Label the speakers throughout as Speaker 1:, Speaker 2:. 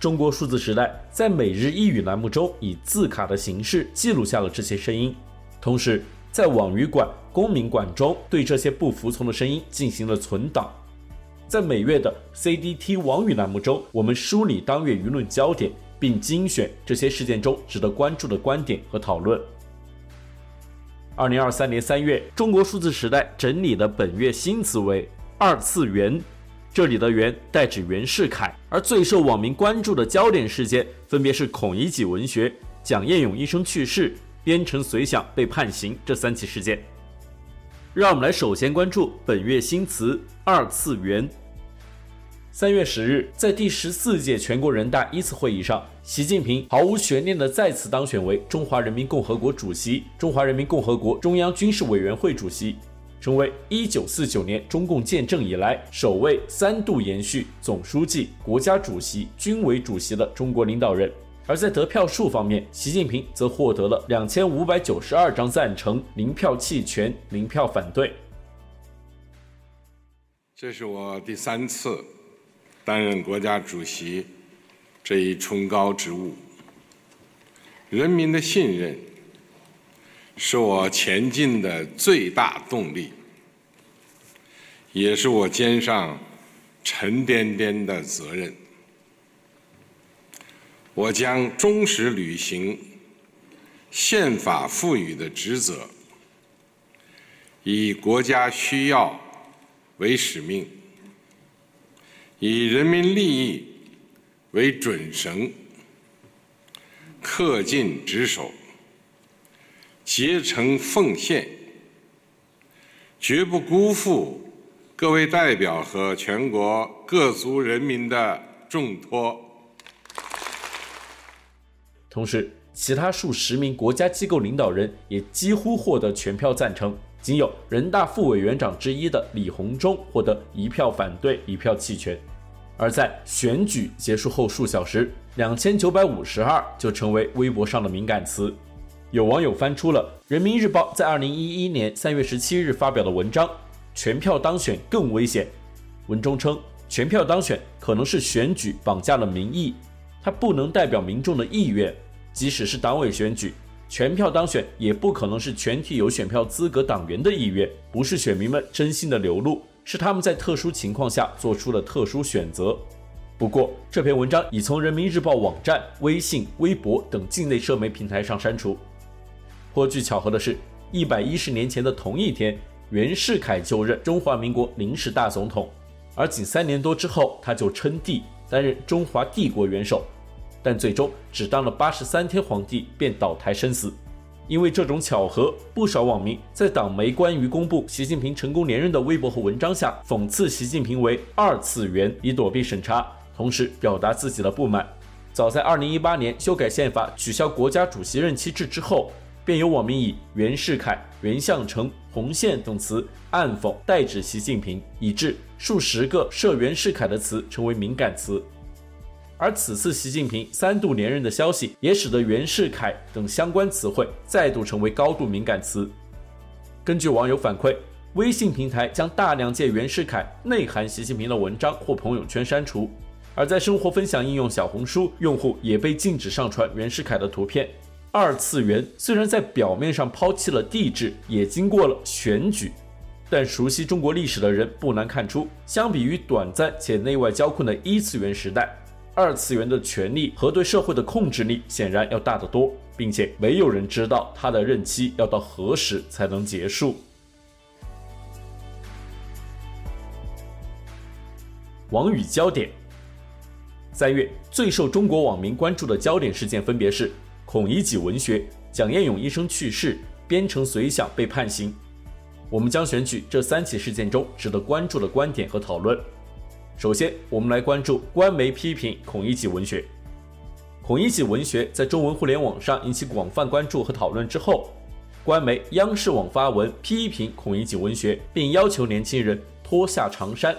Speaker 1: 中国数字时代在每日一语栏目中以字卡的形式记录下了这些声音，同时在网语馆、公民馆中对这些不服从的声音进行了存档。在每月的 CDT 网语栏目中，我们梳理当月舆论焦点，并精选这些事件中值得关注的观点和讨论。二零二三年三月，中国数字时代整理的本月新词为“二次元”。这里的“袁”代指袁世凯，而最受网民关注的焦点事件分别是孔乙己文学、蒋彦勇医生去世、编程随想被判刑这三起事件。让我们来首先关注本月新词“二次元”。三月十日，在第十四届全国人大一次会议上，习近平毫无悬念地再次当选为中华人民共和国主席、中华人民共和国中央军事委员会主席。成为一九四九年中共建政以来首位三度延续总书记、国家主席、军委主席的中国领导人。而在得票数方面，习近平则获得了两千五百九十二张赞成、零票弃权、零票反对。
Speaker 2: 这是我第三次担任国家主席这一崇高职务，人民的信任，是我前进的最大动力，也是我肩上沉甸甸的责任。我将忠实履行宪法赋予的职责，以国家需要为使命，以人民利益为准绳，恪尽职守。竭诚奉献，绝不辜负各位代表和全国各族人民的重托。
Speaker 1: 同时，其他数十名国家机构领导人也几乎获得全票赞成，仅有人大副委员长之一的李鸿忠获得一票反对、一票弃权。而在选举结束后数小时，两千九百五十二就成为微博上的敏感词。有网友翻出了《人民日报》在二零一一年三月十七日发表的文章，全票当选更危险。文中称，全票当选可能是选举绑架了民意，它不能代表民众的意愿。即使是党委选举，全票当选也不可能是全体有选票资格党员的意愿，不是选民们真心的流露，是他们在特殊情况下做出了特殊选择。不过，这篇文章已从《人民日报》网站、微信、微博等境内社媒平台上删除。颇具巧合的是，一百一十年前的同一天，袁世凯就任中华民国临时大总统，而仅三年多之后，他就称帝，担任中华帝国元首，但最终只当了八十三天皇帝便倒台身死。因为这种巧合，不少网民在党媒关于公布习近平成功连任的微博和文章下，讽刺习近平为二次元，以躲避审查，同时表达自己的不满。早在二零一八年修改宪法、取消国家主席任期制之后。便有网民以“袁世凯”“袁向成”“红线”等词暗讽代指习近平，以致数十个涉袁世凯的词成为敏感词。而此次习近平三度连任的消息，也使得“袁世凯”等相关词汇再度成为高度敏感词。根据网友反馈，微信平台将大量借袁世凯内涵习近平的文章或朋友圈删除，而在生活分享应用小红书，用户也被禁止上传袁世凯的图片。二次元虽然在表面上抛弃了帝制，也经过了选举，但熟悉中国历史的人不难看出，相比于短暂且内外交困的一次元时代，二次元的权力和对社会的控制力显然要大得多，并且没有人知道他的任期要到何时才能结束。网语焦点，三月最受中国网民关注的焦点事件分别是。孔乙己文学、蒋彦勇医生去世、编程随想被判刑。我们将选取这三起事件中值得关注的观点和讨论。首先，我们来关注官媒批评孔乙己文学。孔乙己文学在中文互联网上引起广泛关注和讨论之后，官媒央视网发文批评孔乙己文学，并要求年轻人脱下长衫。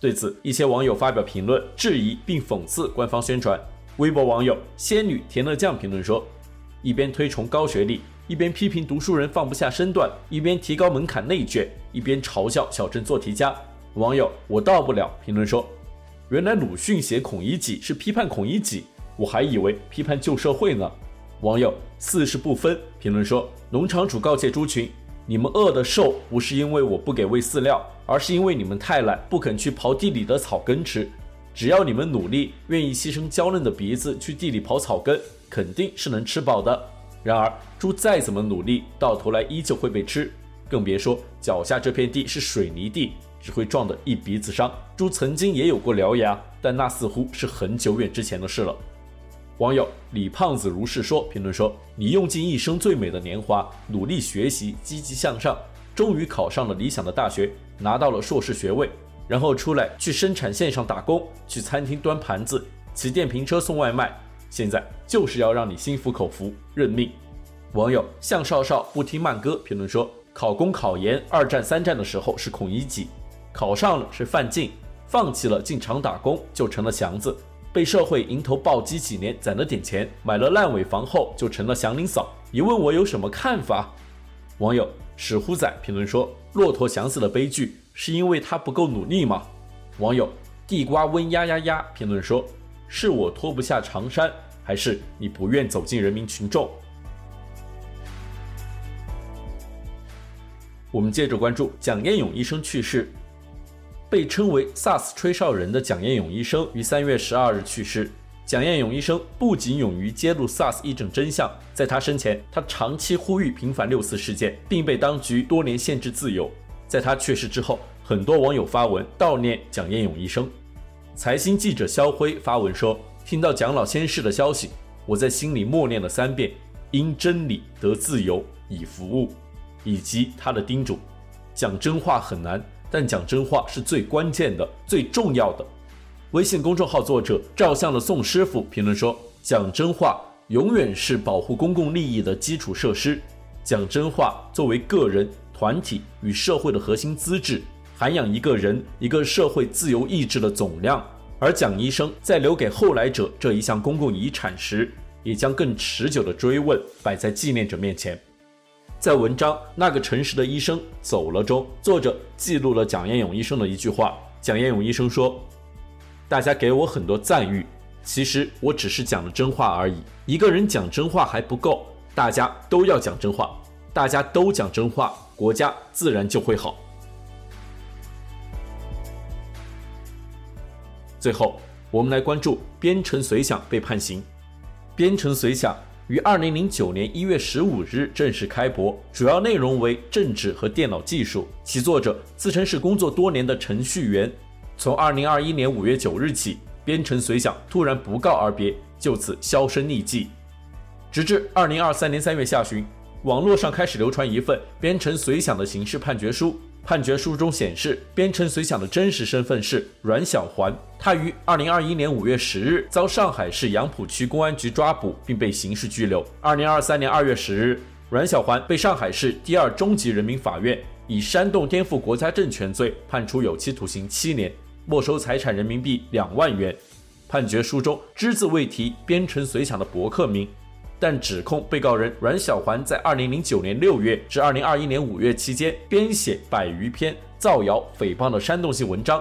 Speaker 1: 对此，一些网友发表评论质疑并讽刺官方宣传。微博网友仙女甜乐酱评论说：“一边推崇高学历，一边批评读书人放不下身段；一边提高门槛内卷，一边嘲笑小镇做题家。”网友我到不了评论说：“原来鲁迅写孔乙己是批判孔乙己，我还以为批判旧社会呢。”网友四是不分评论说：“农场主告诫猪群。”你们饿得瘦，不是因为我不给喂饲料，而是因为你们太懒，不肯去刨地里的草根吃。只要你们努力，愿意牺牲娇嫩的鼻子去地里刨草根，肯定是能吃饱的。然而，猪再怎么努力，到头来依旧会被吃，更别说脚下这片地是水泥地，只会撞得一鼻子伤。猪曾经也有过獠牙，但那似乎是很久远之前的事了。网友李胖子如是说评论说：“你用尽一生最美的年华，努力学习，积极向上，终于考上了理想的大学，拿到了硕士学位，然后出来去生产线上打工，去餐厅端盘子，骑电瓶车送外卖。现在就是要让你心服口服，认命。”网友向少少不听慢歌评论说：“考公考研二战三战的时候是孔乙己，考上了是范进，放弃了进厂打工就成了祥子。”被社会迎头暴击几年，攒了点钱，买了烂尾房后，就成了祥林嫂。你问我有什么看法？网友史虎仔评论说：“骆驼祥子的悲剧，是因为他不够努力吗？”网友地瓜温呀呀呀评论说：“是我脱不下长衫，还是你不愿走进人民群众？”我们接着关注蒋彦勇医生去世。被称为 “SARS 吹哨人”的蒋彦勇医生于三月十二日去世。蒋彦勇医生不仅勇于揭露 SARS 疫症真相，在他生前，他长期呼吁平反六四事件，并被当局多年限制自由。在他去世之后，很多网友发文悼念蒋彦勇医生。财新记者肖辉发文说：“听到蒋老先逝的消息，我在心里默念了三遍‘因真理得自由，以服务’，以及他的叮嘱：讲真话很难。”但讲真话是最关键的、最重要的。微信公众号作者照相的宋师傅评论说：“讲真话永远是保护公共利益的基础设施。讲真话作为个人、团体与社会的核心资质，涵养一个人、一个社会自由意志的总量。而蒋医生在留给后来者这一项公共遗产时，也将更持久的追问摆在纪念者面前。”在文章《那个诚实的医生走了》中，作者记录了蒋彦勇医生的一句话。蒋彦勇医生说：“大家给我很多赞誉，其实我只是讲了真话而已。一个人讲真话还不够，大家都要讲真话，大家都讲真话，国家自然就会好。”最后，我们来关注边城随想被判刑。边城随想。于二零零九年一月十五日正式开播，主要内容为政治和电脑技术。其作者自称是工作多年的程序员。从二零二一年五月九日起，边城随想突然不告而别，就此销声匿迹。直至二零二三年三月下旬，网络上开始流传一份边城随想的刑事判决书。判决书中显示，边城随想的真实身份是阮小环。他于二零二一年五月十日遭上海市杨浦区公安局抓捕，并被刑事拘留。二零二三年二月十日，阮小环被上海市第二中级人民法院以煽动颠覆国家政权罪判处有期徒刑七年，没收财产人民币两万元。判决书中只字未提边城随想的博客名。但指控被告人阮小环在二零零九年六月至二零二一年五月期间编写百余篇造谣诽谤的煽动性文章，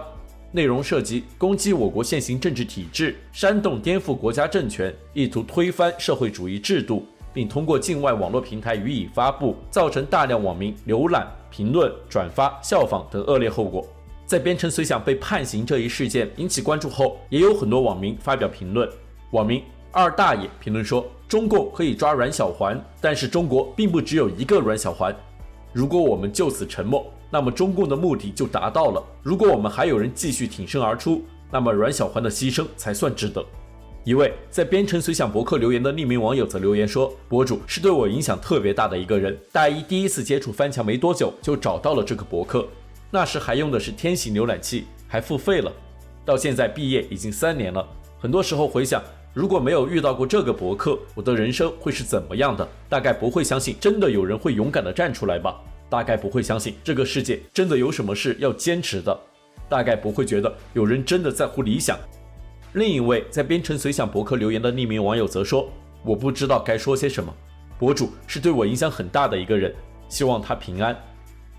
Speaker 1: 内容涉及攻击我国现行政治体制、煽动颠覆国家政权、意图推翻社会主义制度，并通过境外网络平台予以发布，造成大量网民浏览、评论、转发、效仿等恶劣后果。在边城随想被判刑这一事件引起关注后，也有很多网民发表评论。网民二大爷评论说。中共可以抓阮小环，但是中国并不只有一个阮小环。如果我们就此沉默，那么中共的目的就达到了。如果我们还有人继续挺身而出，那么阮小环的牺牲才算值得。一位在边城随想博客留言的匿名网友则留言说：“博主是对我影响特别大的一个人。大一第一次接触翻墙没多久，就找到了这个博客，那时还用的是天喜浏览器，还付费了。到现在毕业已经三年了，很多时候回想。”如果没有遇到过这个博客，我的人生会是怎么样的？大概不会相信真的有人会勇敢地站出来吧？大概不会相信这个世界真的有什么事要坚持的？大概不会觉得有人真的在乎理想。另一位在编程随想博客留言的匿名网友则说：“我不知道该说些什么。博主是对我影响很大的一个人，希望他平安。”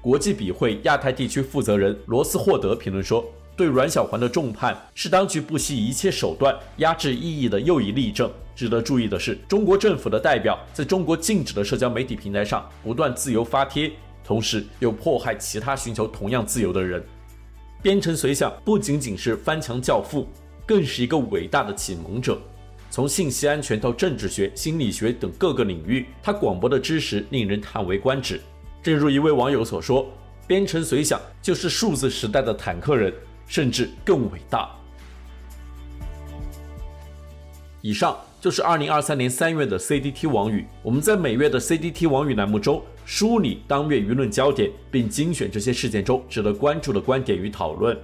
Speaker 1: 国际笔会亚太地区负责人罗斯霍德评论说：“对阮小环的重判是当局不惜一切手段压制异议的又一例证。值得注意的是，中国政府的代表在中国禁止的社交媒体平台上不断自由发帖，同时又迫害其他寻求同样自由的人。边城随想不仅仅是翻墙教父，更是一个伟大的启蒙者。从信息安全到政治学、心理学等各个领域，他广博的知识令人叹为观止。”正如一位网友所说，边城随想就是数字时代的坦克人，甚至更伟大。以上就是二零二三年三月的 CDT 网语。我们在每月的 CDT 网语栏目中梳理当月舆论焦点，并精选这些事件中值得关注的观点与讨论。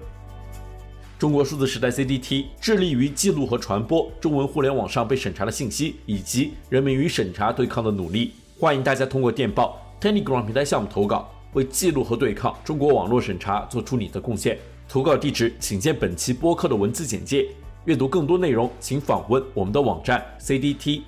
Speaker 1: 中国数字时代 CDT 致力于记录和传播中文互联网上被审查的信息，以及人民与审查对抗的努力。欢迎大家通过电报。Telegram 平台项目投稿，为记录和对抗中国网络审查做出你的贡献。投稿地址请见本期播客的文字简介。阅读更多内容，请访问我们的网站 cdt.media。